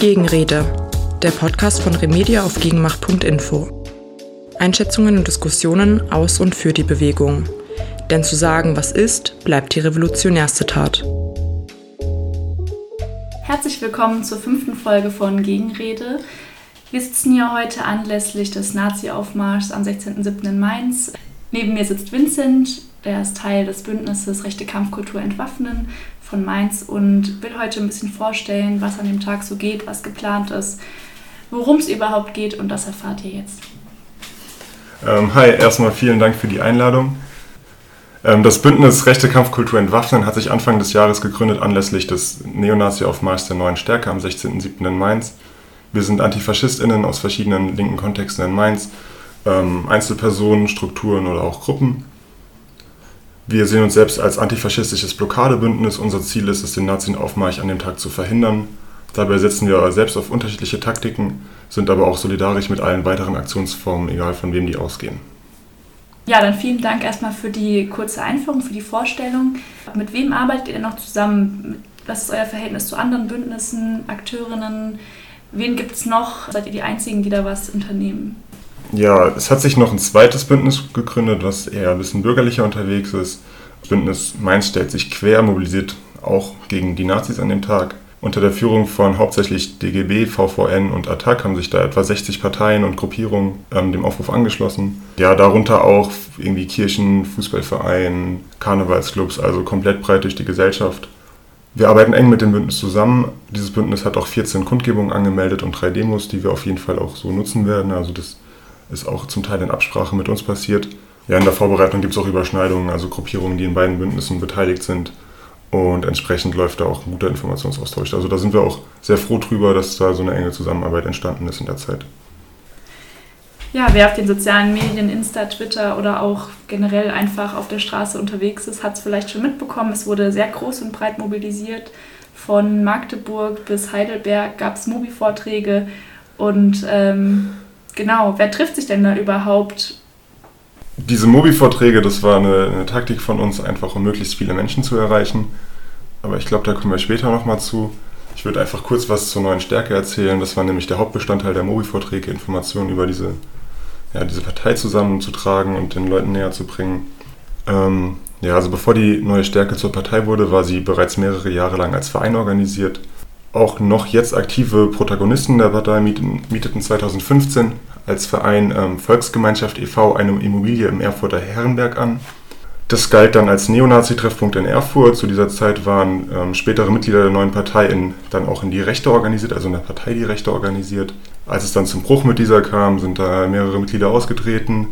Gegenrede, der Podcast von Remedia auf gegenmacht.info. Einschätzungen und Diskussionen aus und für die Bewegung. Denn zu sagen, was ist, bleibt die revolutionärste Tat. Herzlich willkommen zur fünften Folge von Gegenrede. Wir sitzen hier heute anlässlich des Nazi-Aufmarschs am 16.07. in Mainz. Neben mir sitzt Vincent, der ist Teil des Bündnisses Rechte Kampfkultur entwaffnen von Mainz und will heute ein bisschen vorstellen, was an dem Tag so geht, was geplant ist, worum es überhaupt geht und das erfahrt ihr jetzt. Ähm, hi, erstmal vielen Dank für die Einladung. Ähm, das Bündnis Rechte Kampfkultur entwaffnen hat sich Anfang des Jahres gegründet anlässlich des Neonazi-Aufmarschs der Neuen Stärke am 16.07. in Mainz. Wir sind AntifaschistInnen aus verschiedenen linken Kontexten in Mainz, ähm, Einzelpersonen, Strukturen oder auch Gruppen. Wir sehen uns selbst als antifaschistisches Blockadebündnis. Unser Ziel ist es, den Nazi-Aufmarsch an dem Tag zu verhindern. Dabei setzen wir selbst auf unterschiedliche Taktiken, sind aber auch solidarisch mit allen weiteren Aktionsformen, egal von wem die ausgehen. Ja, dann vielen Dank erstmal für die kurze Einführung, für die Vorstellung. Mit wem arbeitet ihr noch zusammen? Was ist euer Verhältnis zu anderen Bündnissen, Akteurinnen? Wen gibt es noch? Seid ihr die Einzigen, die da was unternehmen? Ja, es hat sich noch ein zweites Bündnis gegründet, was eher ein bisschen bürgerlicher unterwegs ist. Das Bündnis Mainz stellt sich quer, mobilisiert auch gegen die Nazis an dem Tag. Unter der Führung von hauptsächlich DGB, VVN und ATTAC haben sich da etwa 60 Parteien und Gruppierungen ähm, dem Aufruf angeschlossen. Ja, darunter auch irgendwie Kirchen, Fußballvereine, Karnevalsclubs, also komplett breit durch die Gesellschaft. Wir arbeiten eng mit dem Bündnis zusammen. Dieses Bündnis hat auch 14 Kundgebungen angemeldet und drei Demos, die wir auf jeden Fall auch so nutzen werden. Also das ist auch zum Teil in Absprache mit uns passiert. Ja, in der Vorbereitung gibt es auch Überschneidungen, also Gruppierungen, die in beiden Bündnissen beteiligt sind. Und entsprechend läuft da auch ein guter Informationsaustausch. Also da sind wir auch sehr froh drüber, dass da so eine enge Zusammenarbeit entstanden ist in der Zeit. Ja, wer auf den sozialen Medien, Insta, Twitter oder auch generell einfach auf der Straße unterwegs ist, hat es vielleicht schon mitbekommen. Es wurde sehr groß und breit mobilisiert. Von Magdeburg bis Heidelberg gab es Mobi-Vorträge und ähm, Genau, wer trifft sich denn da überhaupt? Diese Mobi-Vorträge, das war eine, eine, Taktik von uns, einfach um möglichst viele Menschen zu erreichen. Aber ich glaube, da kommen wir später nochmal zu. Ich würde einfach kurz was zur neuen Stärke erzählen. Das war nämlich der Hauptbestandteil der Mobi-Vorträge, Informationen über diese, ja, diese Partei zusammenzutragen und den Leuten näher zu bringen. Ähm, ja, also bevor die neue Stärke zur Partei wurde, war sie bereits mehrere Jahre lang als Verein organisiert. Auch noch jetzt aktive Protagonisten der Partei mieteten 2015 als Verein ähm, Volksgemeinschaft e.V. eine Immobilie im Erfurter Herrenberg an. Das galt dann als Neonazi-Treffpunkt in Erfurt. Zu dieser Zeit waren ähm, spätere Mitglieder der neuen Partei in, dann auch in die Rechte organisiert, also in der Partei die Rechte organisiert. Als es dann zum Bruch mit dieser kam, sind da mehrere Mitglieder ausgetreten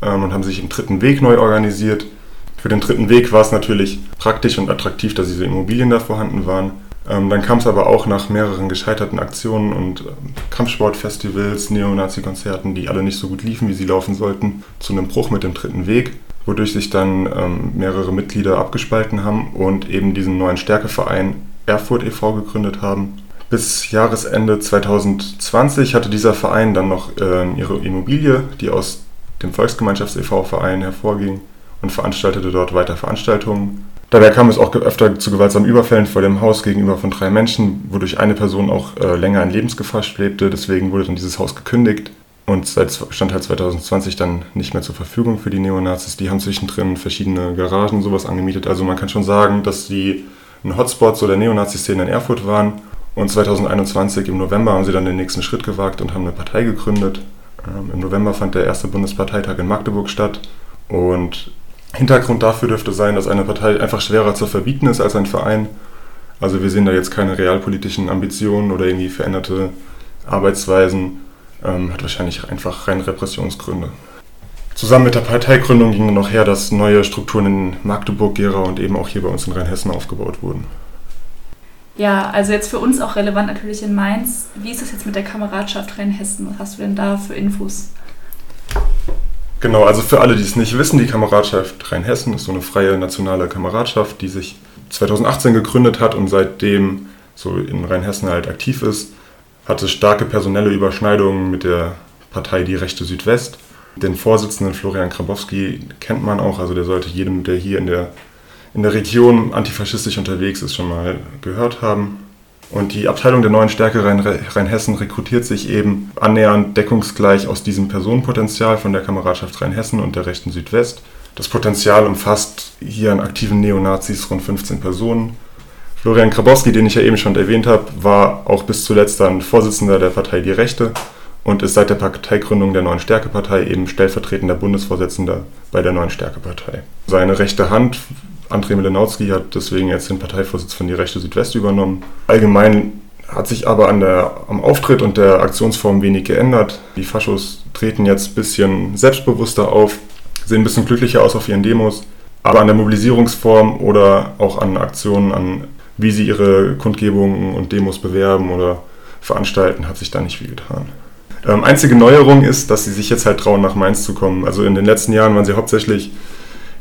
ähm, und haben sich im dritten Weg neu organisiert. Für den dritten Weg war es natürlich praktisch und attraktiv, dass diese Immobilien da vorhanden waren. Ähm, dann kam es aber auch nach mehreren gescheiterten Aktionen und ähm, Kampfsportfestivals, Neonazi-Konzerten, die alle nicht so gut liefen, wie sie laufen sollten, zu einem Bruch mit dem dritten Weg, wodurch sich dann ähm, mehrere Mitglieder abgespalten haben und eben diesen neuen Stärkeverein Erfurt e.V. gegründet haben. Bis Jahresende 2020 hatte dieser Verein dann noch äh, ihre Immobilie, die aus dem Volksgemeinschafts e.V. Verein hervorging und veranstaltete dort weiter Veranstaltungen Dabei kam es auch öfter zu gewaltsamen Überfällen vor dem Haus gegenüber von drei Menschen, wodurch eine Person auch äh, länger in Lebensgefahr schwebte. Deswegen wurde dann dieses Haus gekündigt und seit stand halt 2020 dann nicht mehr zur Verfügung für die Neonazis. Die haben zwischendrin verschiedene Garagen und sowas angemietet. Also man kann schon sagen, dass die ein Hotspot so der Neonazi-Szene in Erfurt waren. Und 2021 im November haben sie dann den nächsten Schritt gewagt und haben eine Partei gegründet. Ähm, Im November fand der erste Bundesparteitag in Magdeburg statt. Und Hintergrund dafür dürfte sein, dass eine Partei einfach schwerer zu verbieten ist als ein Verein. Also wir sehen da jetzt keine realpolitischen Ambitionen oder irgendwie veränderte Arbeitsweisen. Ähm, hat wahrscheinlich einfach rein Repressionsgründe. Zusammen mit der Parteigründung ging dann noch her, dass neue Strukturen in Magdeburg, Gera und eben auch hier bei uns in Rheinhessen aufgebaut wurden. Ja, also jetzt für uns auch relevant natürlich in Mainz. Wie ist es jetzt mit der Kameradschaft Rheinhessen? Was hast du denn da für Infos? Genau, also für alle, die es nicht wissen, die Kameradschaft Rheinhessen ist so eine freie nationale Kameradschaft, die sich 2018 gegründet hat und seitdem so in Rheinhessen halt aktiv ist, hatte starke personelle Überschneidungen mit der Partei Die Rechte Südwest. Den Vorsitzenden Florian Krabowski kennt man auch, also der sollte jedem, der hier in der, in der Region antifaschistisch unterwegs ist, schon mal gehört haben. Und die Abteilung der neuen Stärke Rheinhessen rekrutiert sich eben annähernd deckungsgleich aus diesem Personenpotenzial von der Kameradschaft Rheinhessen und der rechten Südwest. Das Potenzial umfasst hier an aktiven Neonazis rund 15 Personen. Florian Grabowski, den ich ja eben schon erwähnt habe, war auch bis zuletzt dann Vorsitzender der Partei Die Rechte und ist seit der Parteigründung der Neuen Stärke-Partei eben stellvertretender Bundesvorsitzender bei der Neuen Stärke-Partei. Seine rechte Hand, André Milenowski, hat deswegen jetzt den Parteivorsitz von Die Rechte Südwest übernommen. Allgemein hat sich aber an der, am Auftritt und der Aktionsform wenig geändert. Die Faschos treten jetzt ein bisschen selbstbewusster auf, sehen ein bisschen glücklicher aus auf ihren Demos. Aber an der Mobilisierungsform oder auch an Aktionen, an wie sie ihre Kundgebungen und Demos bewerben oder veranstalten, hat sich da nicht viel getan. Ähm, einzige Neuerung ist, dass sie sich jetzt halt trauen, nach Mainz zu kommen. Also in den letzten Jahren waren sie hauptsächlich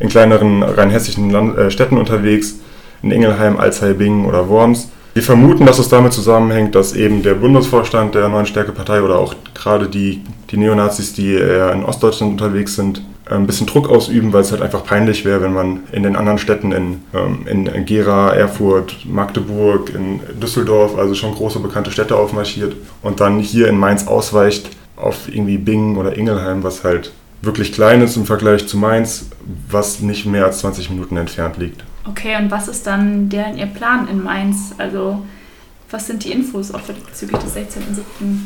in kleineren rheinhessischen Land äh, Städten unterwegs, in Ingelheim, Alzey-Bingen oder Worms. Wir vermuten, dass es damit zusammenhängt, dass eben der Bundesvorstand der Neuen Stärke-Partei oder auch gerade die, die Neonazis, die eher in Ostdeutschland unterwegs sind, ein bisschen Druck ausüben, weil es halt einfach peinlich wäre, wenn man in den anderen Städten in, ähm, in Gera, Erfurt, Magdeburg, in Düsseldorf, also schon große bekannte Städte aufmarschiert und dann hier in Mainz ausweicht auf irgendwie Bingen oder Ingelheim, was halt wirklich klein ist im Vergleich zu Mainz, was nicht mehr als 20 Minuten entfernt liegt. Okay, und was ist dann deren Ihr Plan in Mainz? Also was sind die Infos auch bezüglich des 16.07.?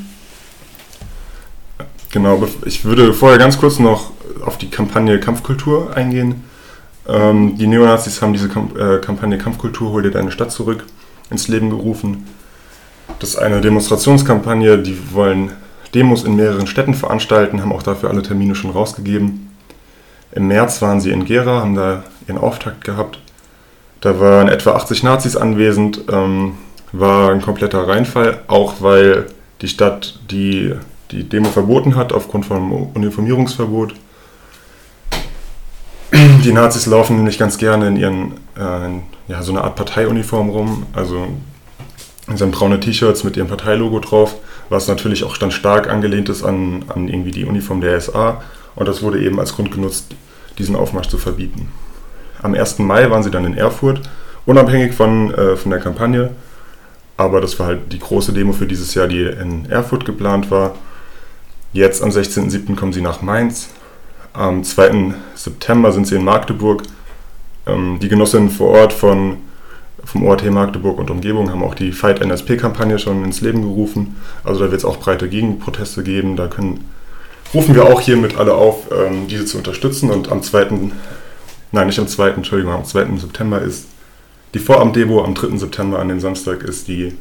Genau, ich würde vorher ganz kurz noch auf die Kampagne Kampfkultur eingehen. Ähm, die Neonazis haben diese Kamp äh, Kampagne Kampfkultur Hol dir deine Stadt zurück ins Leben gerufen. Das ist eine Demonstrationskampagne, die wollen Demos in mehreren Städten veranstalten, haben auch dafür alle Termine schon rausgegeben. Im März waren sie in Gera, haben da ihren Auftakt gehabt. Da waren etwa 80 Nazis anwesend, ähm, war ein kompletter Reinfall, auch weil die Stadt die, die Demo verboten hat aufgrund von Uniformierungsverbot. Die Nazis laufen nämlich ganz gerne in ihren, äh, ja, so eine Art Parteiuniform rum, also in seinen braune T-Shirts mit ihrem Parteilogo drauf, was natürlich auch dann stark angelehnt ist an, an irgendwie die Uniform der SA und das wurde eben als Grund genutzt, diesen Aufmarsch zu verbieten. Am 1. Mai waren sie dann in Erfurt, unabhängig von, äh, von der Kampagne. Aber das war halt die große Demo für dieses Jahr, die in Erfurt geplant war. Jetzt am 16.07. kommen sie nach Mainz. Am 2. September sind sie in Magdeburg. Ähm, die Genossinnen vor Ort von, vom ORT Magdeburg und Umgebung haben auch die Fight NSP-Kampagne schon ins Leben gerufen. Also da wird es auch breite Gegenproteste geben. Da können, rufen wir auch hiermit alle auf, ähm, diese zu unterstützen. Und am 2 nein, nicht am 2., Entschuldigung, am 2. September ist die Vorabend-Demo, am 3. September an dem Samstag ist die,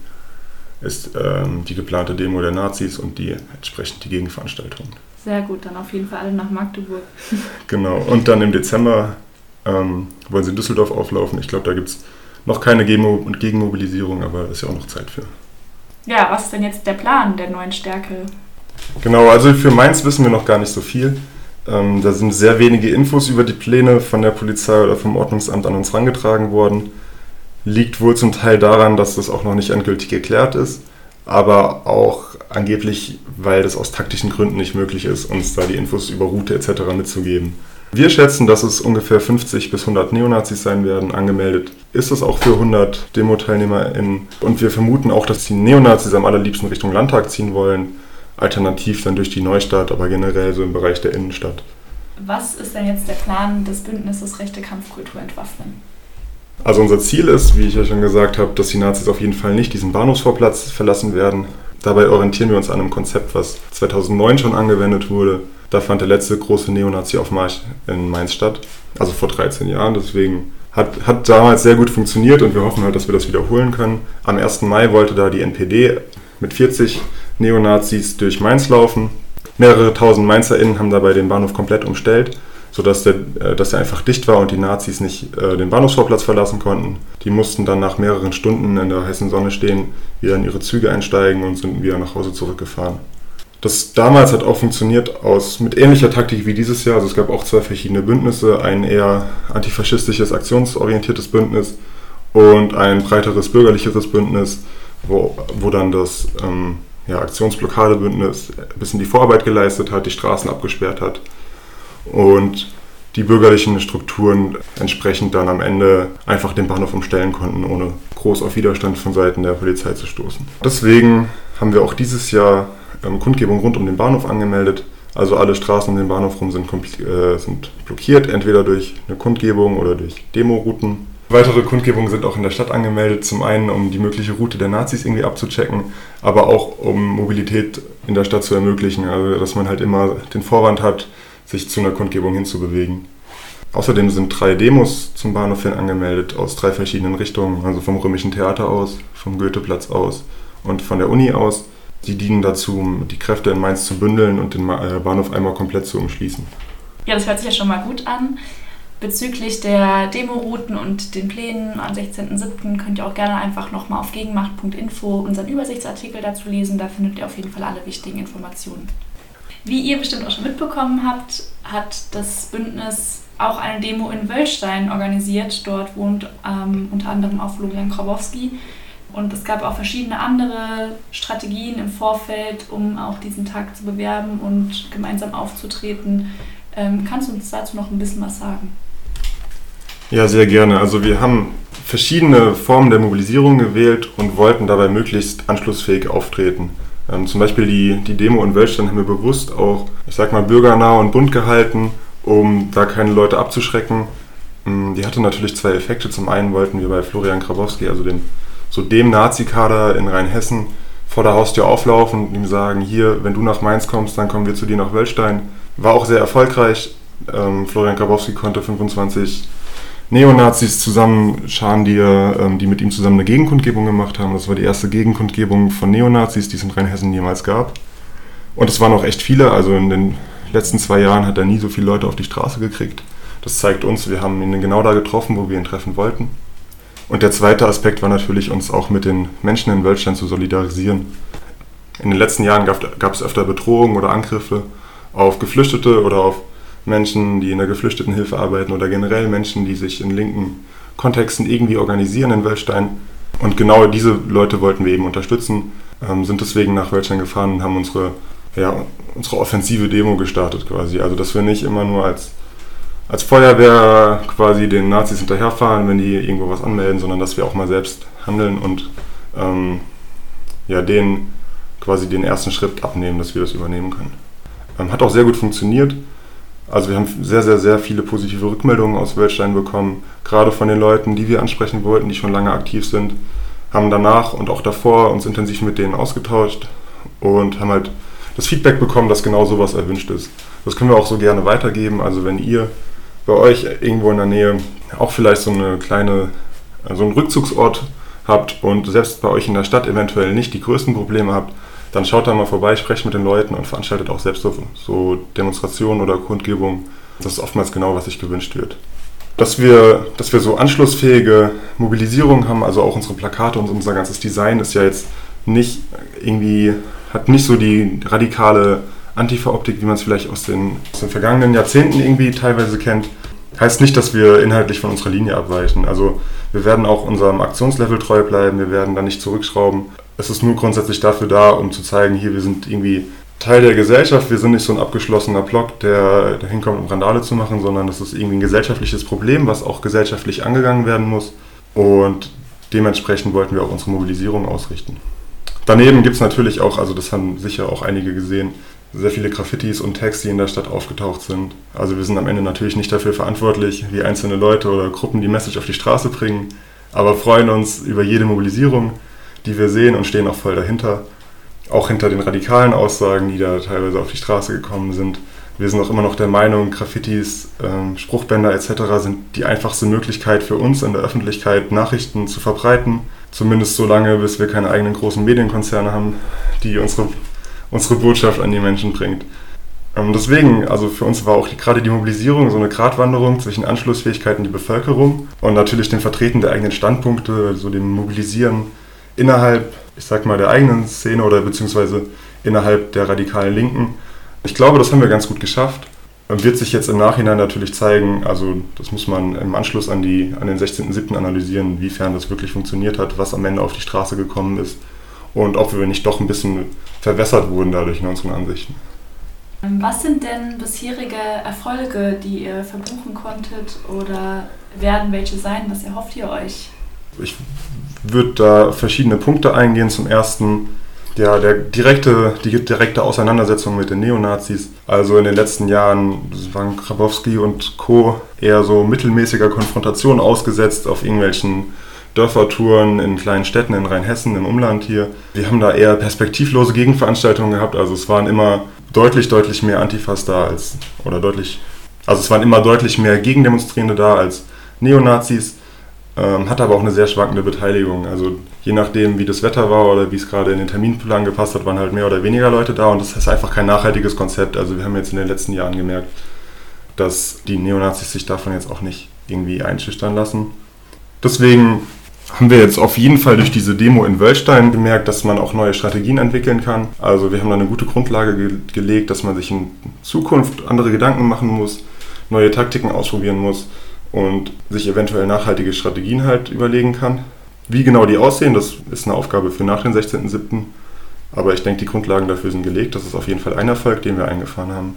ist, ähm, die geplante Demo der Nazis und die entsprechend die Gegenveranstaltung. Sehr gut, dann auf jeden Fall alle nach Magdeburg. genau, und dann im Dezember ähm, wollen sie in Düsseldorf auflaufen. Ich glaube, da gibt es noch keine Gegenmobilisierung, aber ist ja auch noch Zeit für. Ja, was ist denn jetzt der Plan der neuen Stärke? Genau, also für Mainz wissen wir noch gar nicht so viel. Ähm, da sind sehr wenige Infos über die Pläne von der Polizei oder vom Ordnungsamt an uns herangetragen worden. Liegt wohl zum Teil daran, dass das auch noch nicht endgültig geklärt ist, aber auch angeblich, weil das aus taktischen Gründen nicht möglich ist, uns da die Infos über Route etc. mitzugeben. Wir schätzen, dass es ungefähr 50 bis 100 Neonazis sein werden. Angemeldet ist es auch für 100 Demo-TeilnehmerInnen. Und wir vermuten auch, dass die Neonazis am allerliebsten Richtung Landtag ziehen wollen alternativ dann durch die Neustadt, aber generell so im Bereich der Innenstadt. Was ist denn jetzt der Plan des Bündnisses Rechte Kampfkultur entwaffnen? Also unser Ziel ist, wie ich ja schon gesagt habe, dass die Nazis auf jeden Fall nicht diesen Bahnhofsvorplatz verlassen werden. Dabei orientieren wir uns an einem Konzept, was 2009 schon angewendet wurde. Da fand der letzte große Neonazi-Aufmarsch in Mainz statt, also vor 13 Jahren. Deswegen hat, hat damals sehr gut funktioniert und wir hoffen halt, dass wir das wiederholen können. Am 1. Mai wollte da die NPD mit 40 Neonazis durch Mainz laufen. Mehrere tausend MainzerInnen haben dabei den Bahnhof komplett umstellt, sodass der, äh, dass er einfach dicht war und die Nazis nicht äh, den Bahnhofsvorplatz verlassen konnten. Die mussten dann nach mehreren Stunden in der heißen Sonne stehen, wieder in ihre Züge einsteigen und sind wieder nach Hause zurückgefahren. Das damals hat auch funktioniert aus, mit ähnlicher Taktik wie dieses Jahr. Also es gab auch zwei verschiedene Bündnisse, ein eher antifaschistisches, aktionsorientiertes Bündnis und ein breiteres bürgerlicheres Bündnis, wo, wo dann das ähm, ja, Aktionsblockadebündnis ein bisschen die Vorarbeit geleistet hat, die Straßen abgesperrt hat. Und die bürgerlichen Strukturen entsprechend dann am Ende einfach den Bahnhof umstellen konnten, ohne groß auf Widerstand von Seiten der Polizei zu stoßen. Deswegen haben wir auch dieses Jahr ähm, Kundgebung rund um den Bahnhof angemeldet. Also alle Straßen um den Bahnhof rum sind, äh, sind blockiert, entweder durch eine Kundgebung oder durch Demorouten. Weitere Kundgebungen sind auch in der Stadt angemeldet, zum einen um die mögliche Route der Nazis irgendwie abzuchecken, aber auch um Mobilität in der Stadt zu ermöglichen, also dass man halt immer den Vorwand hat, sich zu einer Kundgebung hinzubewegen. Außerdem sind drei Demos zum Bahnhof hin angemeldet aus drei verschiedenen Richtungen, also vom Römischen Theater aus, vom Goetheplatz aus und von der Uni aus. Die dienen dazu, die Kräfte in Mainz zu bündeln und den äh, Bahnhof einmal komplett zu umschließen. Ja, das hört sich ja schon mal gut an. Bezüglich der Demorouten und den Plänen am 16.07. könnt ihr auch gerne einfach nochmal auf gegenmacht.info unseren Übersichtsartikel dazu lesen. Da findet ihr auf jeden Fall alle wichtigen Informationen. Wie ihr bestimmt auch schon mitbekommen habt, hat das Bündnis auch eine Demo in Wöllstein organisiert. Dort wohnt ähm, unter anderem auch Florian Krabowski. Und es gab auch verschiedene andere Strategien im Vorfeld, um auch diesen Tag zu bewerben und gemeinsam aufzutreten. Ähm, kannst du uns dazu noch ein bisschen was sagen? Ja, sehr gerne. Also wir haben verschiedene Formen der Mobilisierung gewählt und wollten dabei möglichst anschlussfähig auftreten. Ähm, zum Beispiel die, die Demo in Wölstein haben wir bewusst auch, ich sag mal, bürgernah und bunt gehalten, um da keine Leute abzuschrecken. Ähm, die hatte natürlich zwei Effekte. Zum einen wollten wir bei Florian Grabowski, also dem, so dem Nazi-Kader in Rheinhessen, vor der Haustür auflaufen und ihm sagen, hier, wenn du nach Mainz kommst, dann kommen wir zu dir nach Wölstein. War auch sehr erfolgreich. Ähm, Florian Grabowski konnte 25 Neonazis zusammenscharen, die, ähm, die mit ihm zusammen eine Gegenkundgebung gemacht haben. Das war die erste Gegenkundgebung von Neonazis, die es in Rheinhessen jemals gab. Und es waren auch echt viele. Also in den letzten zwei Jahren hat er nie so viele Leute auf die Straße gekriegt. Das zeigt uns, wir haben ihn genau da getroffen, wo wir ihn treffen wollten. Und der zweite Aspekt war natürlich, uns auch mit den Menschen in Wölstein zu solidarisieren. In den letzten Jahren gab, gab es öfter Bedrohungen oder Angriffe auf Geflüchtete oder auf Menschen, die in der Geflüchtetenhilfe arbeiten oder generell Menschen, die sich in linken Kontexten irgendwie organisieren in Wölstein. Und genau diese Leute wollten wir eben unterstützen, ähm, sind deswegen nach Wölstein gefahren und haben unsere, ja, unsere offensive Demo gestartet quasi. Also dass wir nicht immer nur als, als Feuerwehr quasi den Nazis hinterherfahren, wenn die irgendwo was anmelden, sondern dass wir auch mal selbst handeln und ähm, ja, denen quasi den ersten Schritt abnehmen, dass wir das übernehmen können. Ähm, hat auch sehr gut funktioniert. Also wir haben sehr, sehr, sehr viele positive Rückmeldungen aus Wölstein bekommen, gerade von den Leuten, die wir ansprechen wollten, die schon lange aktiv sind, haben danach und auch davor uns intensiv mit denen ausgetauscht und haben halt das Feedback bekommen, dass genau sowas erwünscht ist. Das können wir auch so gerne weitergeben. Also wenn ihr bei euch irgendwo in der Nähe auch vielleicht so eine kleine, so einen Rückzugsort habt und selbst bei euch in der Stadt eventuell nicht die größten Probleme habt, dann schaut da mal vorbei, sprecht mit den Leuten und veranstaltet auch selbst so, so Demonstrationen oder Kundgebungen. Das ist oftmals genau, was sich gewünscht wird. Dass wir, dass wir so anschlussfähige Mobilisierung haben, also auch unsere Plakate und unser ganzes Design ist ja jetzt nicht irgendwie, hat nicht so die radikale Antifa-Optik, wie man es vielleicht aus den, aus den vergangenen Jahrzehnten irgendwie teilweise kennt. Heißt nicht, dass wir inhaltlich von unserer Linie abweichen. Also wir werden auch unserem Aktionslevel treu bleiben, wir werden da nicht zurückschrauben es ist nur grundsätzlich dafür da, um zu zeigen, hier, wir sind irgendwie Teil der Gesellschaft, wir sind nicht so ein abgeschlossener Block, der dahin kommt, um Randale zu machen, sondern das ist irgendwie ein gesellschaftliches Problem, was auch gesellschaftlich angegangen werden muss. Und dementsprechend wollten wir auch unsere Mobilisierung ausrichten. Daneben gibt es natürlich auch, also das haben sicher auch einige gesehen, sehr viele Graffitis und Tags, die in der Stadt aufgetaucht sind. Also wir sind am Ende natürlich nicht dafür verantwortlich, wie einzelne Leute oder Gruppen die Message auf die Straße bringen, aber freuen uns über jede Mobilisierung die wir sehen und stehen auch voll dahinter. Auch hinter den radikalen Aussagen, die da teilweise auf die Straße gekommen sind. Wir sind auch immer noch der Meinung, Graffitis, ähm, Spruchbänder etc. sind die einfachste Möglichkeit für uns in der Öffentlichkeit, Nachrichten zu verbreiten. Zumindest so lange, bis wir keine eigenen großen Medienkonzerne haben, die unsere, unsere Botschaft an die Menschen bringt. Ähm, deswegen, also für uns war auch die, gerade die Mobilisierung so eine Gratwanderung zwischen Anschlussfähigkeit und die Bevölkerung und natürlich dem Vertreten der eigenen Standpunkte, so dem Mobilisieren innerhalb, ich sag mal, der eigenen Szene oder beziehungsweise innerhalb der radikalen Linken. Ich glaube, das haben wir ganz gut geschafft. Wird sich jetzt im Nachhinein natürlich zeigen, also das muss man im Anschluss an, die, an den 16.07. analysieren, wiefern das wirklich funktioniert hat, was am Ende auf die Straße gekommen ist und ob wir nicht doch ein bisschen verwässert wurden dadurch in unseren Ansichten. Was sind denn bisherige Erfolge, die ihr verbuchen konntet oder werden welche sein? Was erhofft ihr euch? Ich würde da verschiedene Punkte eingehen. Zum ersten ja, der direkte, die direkte Auseinandersetzung mit den Neonazis. Also in den letzten Jahren waren Grabowski und Co. eher so mittelmäßiger Konfrontation ausgesetzt auf irgendwelchen Dörfertouren in kleinen Städten in Rheinhessen, im Umland hier. Wir haben da eher perspektivlose Gegenveranstaltungen gehabt. Also es waren immer deutlich, deutlich mehr Antifas da als, oder deutlich, also es waren immer deutlich mehr Gegendemonstrierende da als Neonazis. Ähm, hat aber auch eine sehr schwankende Beteiligung. Also je nachdem, wie das Wetter war oder wie es gerade in den Terminplan gepasst hat, waren halt mehr oder weniger Leute da und das ist einfach kein nachhaltiges Konzept. Also wir haben jetzt in den letzten Jahren gemerkt, dass die Neonazis sich davon jetzt auch nicht irgendwie einschüchtern lassen. Deswegen haben wir jetzt auf jeden Fall durch diese Demo in Wöllstein gemerkt, dass man auch neue Strategien entwickeln kann. Also wir haben da eine gute Grundlage ge gelegt, dass man sich in Zukunft andere Gedanken machen muss, neue Taktiken ausprobieren muss und sich eventuell nachhaltige Strategien halt überlegen kann. Wie genau die aussehen, das ist eine Aufgabe für nach dem 16.07. Aber ich denke, die Grundlagen dafür sind gelegt. Das ist auf jeden Fall ein Erfolg, den wir eingefahren haben.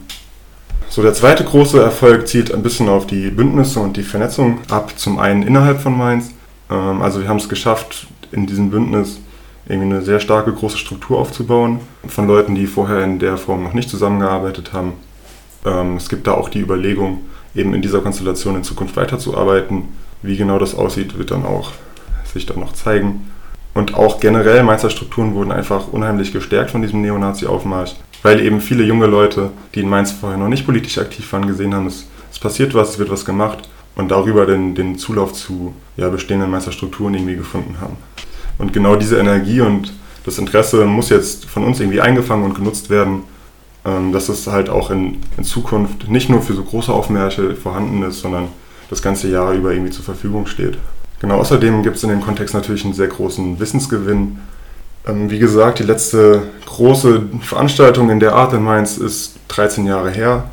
So, der zweite große Erfolg zielt ein bisschen auf die Bündnisse und die Vernetzung ab. Zum einen innerhalb von Mainz. Ähm, also wir haben es geschafft, in diesem Bündnis irgendwie eine sehr starke große Struktur aufzubauen von Leuten, die vorher in der Form noch nicht zusammengearbeitet haben. Ähm, es gibt da auch die Überlegung, eben in dieser Konstellation in Zukunft weiterzuarbeiten. Wie genau das aussieht, wird dann auch sich dann noch zeigen. Und auch generell Mainzer Strukturen wurden einfach unheimlich gestärkt von diesem Neonazi-Aufmarsch, weil eben viele junge Leute, die in Mainz vorher noch nicht politisch aktiv waren, gesehen haben, es, es passiert was, es wird was gemacht und darüber den, den Zulauf zu ja, bestehenden Mainzer Strukturen irgendwie gefunden haben. Und genau diese Energie und das Interesse muss jetzt von uns irgendwie eingefangen und genutzt werden, dass es halt auch in, in Zukunft nicht nur für so große Aufmärsche vorhanden ist, sondern das ganze Jahr über irgendwie zur Verfügung steht. Genau, außerdem gibt es in dem Kontext natürlich einen sehr großen Wissensgewinn. Ähm, wie gesagt, die letzte große Veranstaltung in der Art in Mainz ist 13 Jahre her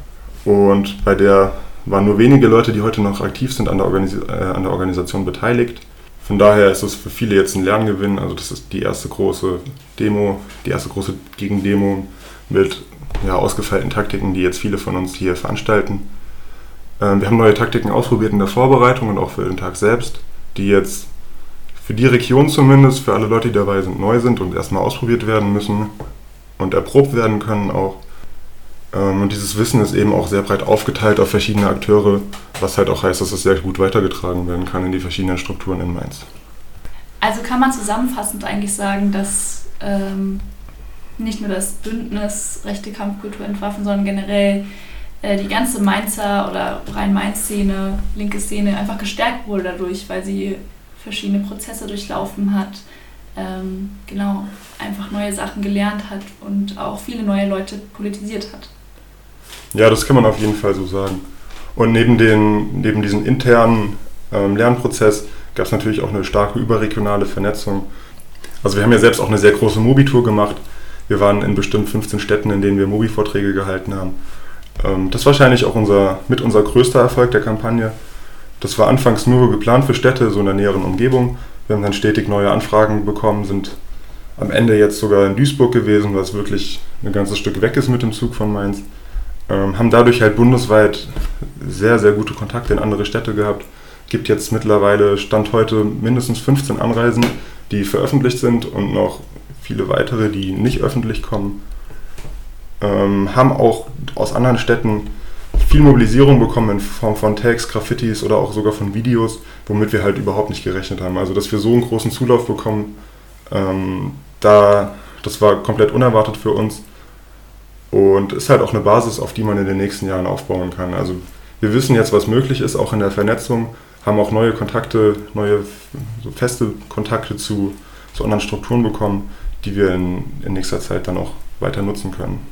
und bei der waren nur wenige Leute, die heute noch aktiv sind, an der, Organis äh, an der Organisation beteiligt. Von daher ist es für viele jetzt ein Lerngewinn. Also das ist die erste große Demo, die erste große Gegendemo mit ja, ausgefeilten Taktiken, die jetzt viele von uns hier veranstalten. Ähm, wir haben neue Taktiken ausprobiert in der Vorbereitung und auch für den Tag selbst, die jetzt für die Region zumindest, für alle Leute, die dabei sind, neu sind und erstmal ausprobiert werden müssen und erprobt werden können auch. Ähm, und dieses Wissen ist eben auch sehr breit aufgeteilt auf verschiedene Akteure, was halt auch heißt, dass es sehr gut weitergetragen werden kann in die verschiedenen Strukturen in Mainz. Also kann man zusammenfassend eigentlich sagen, dass ähm, nicht nur das Bündnis Rechte Kampfkultur entwaffen, sondern generell äh, die ganze Mainzer oder Rhein-Main-Szene, linke Szene einfach gestärkt wurde dadurch, weil sie verschiedene Prozesse durchlaufen hat, ähm, genau, einfach neue Sachen gelernt hat und auch viele neue Leute politisiert hat. Ja, das kann man auf jeden Fall so sagen. Und neben, den, neben diesem internen ähm, Lernprozess gab es natürlich auch eine starke überregionale Vernetzung. Also wir haben ja selbst auch eine sehr große Mobitour gemacht. Wir waren in bestimmt 15 Städten, in denen wir Mobi-Vorträge gehalten haben. Ähm, das ist wahrscheinlich auch unser, mit unser größter Erfolg der Kampagne. Das war anfangs nur geplant für Städte, so in der näheren Umgebung. Wir haben dann stetig neue Anfragen bekommen, sind am Ende jetzt sogar in Duisburg gewesen, was wirklich ein ganzes Stück weg ist mit dem Zug von Mainz. Ähm, haben dadurch halt bundesweit sehr, sehr gute Kontakte in andere Städte gehabt. Gibt jetzt mittlerweile, Stand heute, mindestens 15 Anreisen, die veröffentlicht sind und noch viele weitere, die nicht öffentlich kommen. Ähm, haben auch aus anderen Städten viel Mobilisierung bekommen in Form von Tags, Graffitis oder auch sogar von Videos, womit wir halt überhaupt nicht gerechnet haben. Also, dass wir so einen großen Zulauf bekommen, ähm, da, das war komplett unerwartet für uns und ist halt auch eine Basis, auf die man in den nächsten Jahren aufbauen kann. Also, wir wissen jetzt, was möglich ist, auch in der Vernetzung, haben auch neue Kontakte, neue so feste Kontakte zu, zu anderen Strukturen bekommen, die wir in, in nächster Zeit dann auch weiter nutzen können.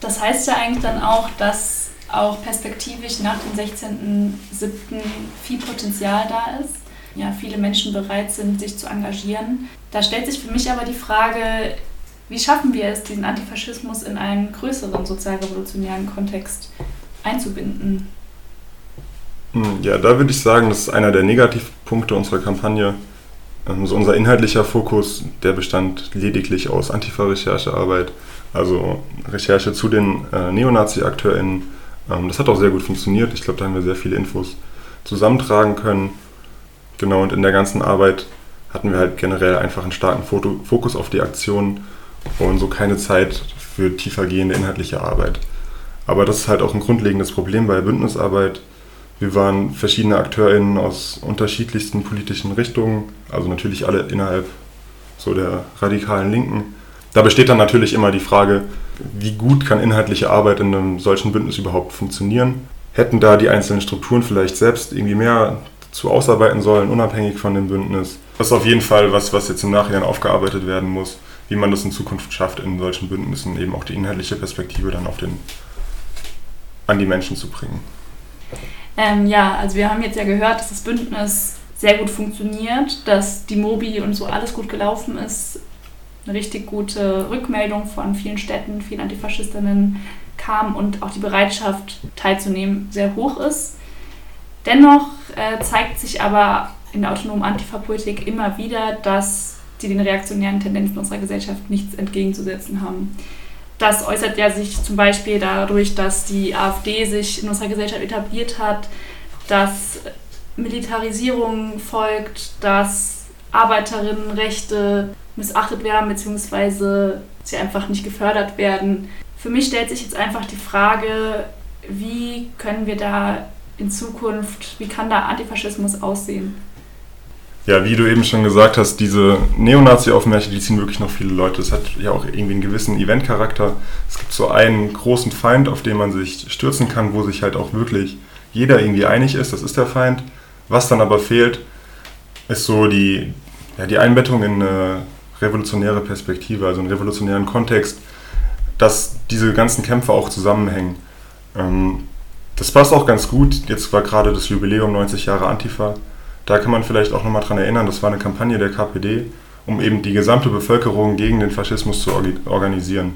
Das heißt ja eigentlich dann auch, dass auch perspektivisch nach dem 16.07. viel Potenzial da ist. Ja, viele Menschen bereit sind, sich zu engagieren. Da stellt sich für mich aber die Frage, wie schaffen wir es, diesen Antifaschismus in einen größeren sozialrevolutionären Kontext einzubinden? Hm, ja, da würde ich sagen, das ist einer der Negativpunkte unserer Kampagne. Also unser inhaltlicher Fokus, der bestand lediglich aus Antifa-Recherchearbeit also Recherche zu den äh, Neonazi-AkteurInnen. Ähm, das hat auch sehr gut funktioniert. Ich glaube, da haben wir sehr viele Infos zusammentragen können. Genau, und in der ganzen Arbeit hatten wir halt generell einfach einen starken Foto Fokus auf die Aktion und so keine Zeit für tiefergehende inhaltliche Arbeit. Aber das ist halt auch ein grundlegendes Problem bei Bündnisarbeit. Wir waren verschiedene AkteurInnen aus unterschiedlichsten politischen Richtungen, also natürlich alle innerhalb so der radikalen Linken. Da besteht dann natürlich immer die Frage, wie gut kann inhaltliche Arbeit in einem solchen Bündnis überhaupt funktionieren? Hätten da die einzelnen Strukturen vielleicht selbst irgendwie mehr zu ausarbeiten sollen, unabhängig von dem Bündnis? Das ist auf jeden Fall was, was jetzt im Nachhinein aufgearbeitet werden muss, wie man das in Zukunft schafft, in solchen Bündnissen eben auch die inhaltliche Perspektive dann auf den, an die Menschen zu bringen. Ähm, ja, also wir haben jetzt ja gehört, dass das Bündnis sehr gut funktioniert, dass die Mobi und so alles gut gelaufen ist. Eine richtig gute Rückmeldung von vielen Städten, vielen Antifaschistinnen kam und auch die Bereitschaft teilzunehmen sehr hoch ist. Dennoch äh, zeigt sich aber in der autonomen Antifa-Politik immer wieder, dass die den reaktionären Tendenzen unserer Gesellschaft nichts entgegenzusetzen haben. Das äußert ja sich zum Beispiel dadurch, dass die AfD sich in unserer Gesellschaft etabliert hat, dass Militarisierung folgt, dass Arbeiterinnenrechte missachtet werden bzw. sie einfach nicht gefördert werden. Für mich stellt sich jetzt einfach die Frage, wie können wir da in Zukunft, wie kann da Antifaschismus aussehen? Ja, wie du eben schon gesagt hast, diese Neonazi-Aufmärsche, die ziehen wirklich noch viele Leute. Es hat ja auch irgendwie einen gewissen Eventcharakter. Es gibt so einen großen Feind, auf den man sich stürzen kann, wo sich halt auch wirklich jeder irgendwie einig ist, das ist der Feind. Was dann aber fehlt, ist so die, ja, die Einbettung in eine revolutionäre Perspektive, also einen revolutionären Kontext, dass diese ganzen Kämpfe auch zusammenhängen. Ähm, das passt auch ganz gut. Jetzt war gerade das Jubiläum 90 Jahre Antifa. Da kann man vielleicht auch nochmal dran erinnern, das war eine Kampagne der KPD, um eben die gesamte Bevölkerung gegen den Faschismus zu organisieren.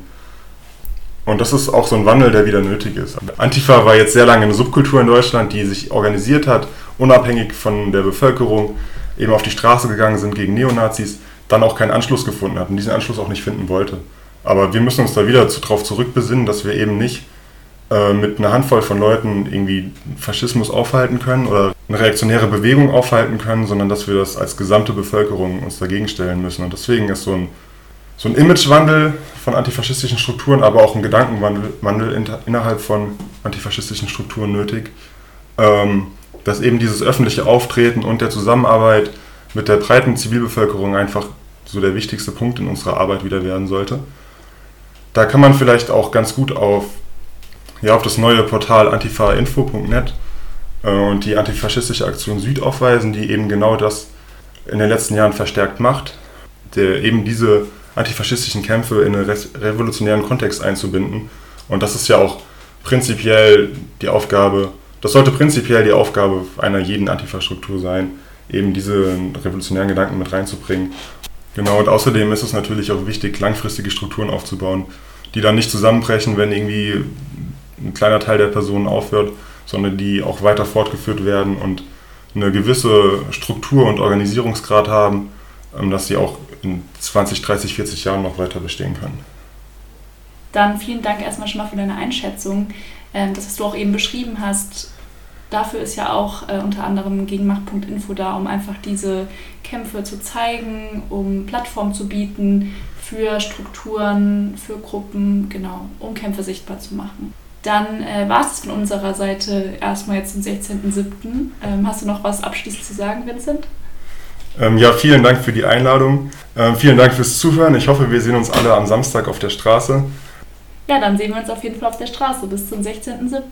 Und das ist auch so ein Wandel, der wieder nötig ist. Antifa war jetzt sehr lange eine Subkultur in Deutschland, die sich organisiert hat, unabhängig von der Bevölkerung, eben auf die Straße gegangen sind gegen Neonazis, dann auch keinen Anschluss gefunden hat und diesen Anschluss auch nicht finden wollte. Aber wir müssen uns da wieder darauf zurückbesinnen, dass wir eben nicht äh, mit einer Handvoll von Leuten irgendwie Faschismus aufhalten können oder eine reaktionäre Bewegung aufhalten können, sondern dass wir das als gesamte Bevölkerung uns dagegen stellen müssen. Und deswegen ist so ein, so ein Imagewandel von antifaschistischen Strukturen, aber auch ein Gedankenwandel in, innerhalb von antifaschistischen Strukturen nötig, ähm, dass eben dieses öffentliche Auftreten und der Zusammenarbeit mit der breiten Zivilbevölkerung einfach so der wichtigste Punkt in unserer Arbeit wieder werden sollte. Da kann man vielleicht auch ganz gut auf ja, auf das neue Portal antifainfo.net und die antifaschistische Aktion Süd aufweisen, die eben genau das in den letzten Jahren verstärkt macht, der eben diese antifaschistischen Kämpfe in einen revolutionären Kontext einzubinden. Und das ist ja auch prinzipiell die Aufgabe, das sollte prinzipiell die Aufgabe einer jeden Antifa-Struktur sein, eben diese revolutionären Gedanken mit reinzubringen. Genau, und außerdem ist es natürlich auch wichtig, langfristige Strukturen aufzubauen, die dann nicht zusammenbrechen, wenn irgendwie ein kleiner Teil der Personen aufhört, sondern die auch weiter fortgeführt werden und eine gewisse Struktur und Organisierungsgrad haben, ähm, dass sie auch in 20, 30, 40 Jahren noch weiter bestehen können. Dann vielen Dank erstmal schon mal für deine Einschätzung. Ähm, das, was du auch eben beschrieben hast, dafür ist ja auch äh, unter anderem Gegenmacht.info da, um einfach diese Kämpfe zu zeigen, um Plattformen zu bieten für Strukturen, für Gruppen, genau, um Kämpfe sichtbar zu machen. Dann äh, war es von unserer Seite erstmal jetzt am 16.07. Ähm, hast du noch was abschließend zu sagen, Vincent? Ähm, ja, vielen Dank für die Einladung. Ähm, vielen Dank fürs Zuhören. Ich hoffe, wir sehen uns alle am Samstag auf der Straße. Ja, dann sehen wir uns auf jeden Fall auf der Straße bis zum 16.07.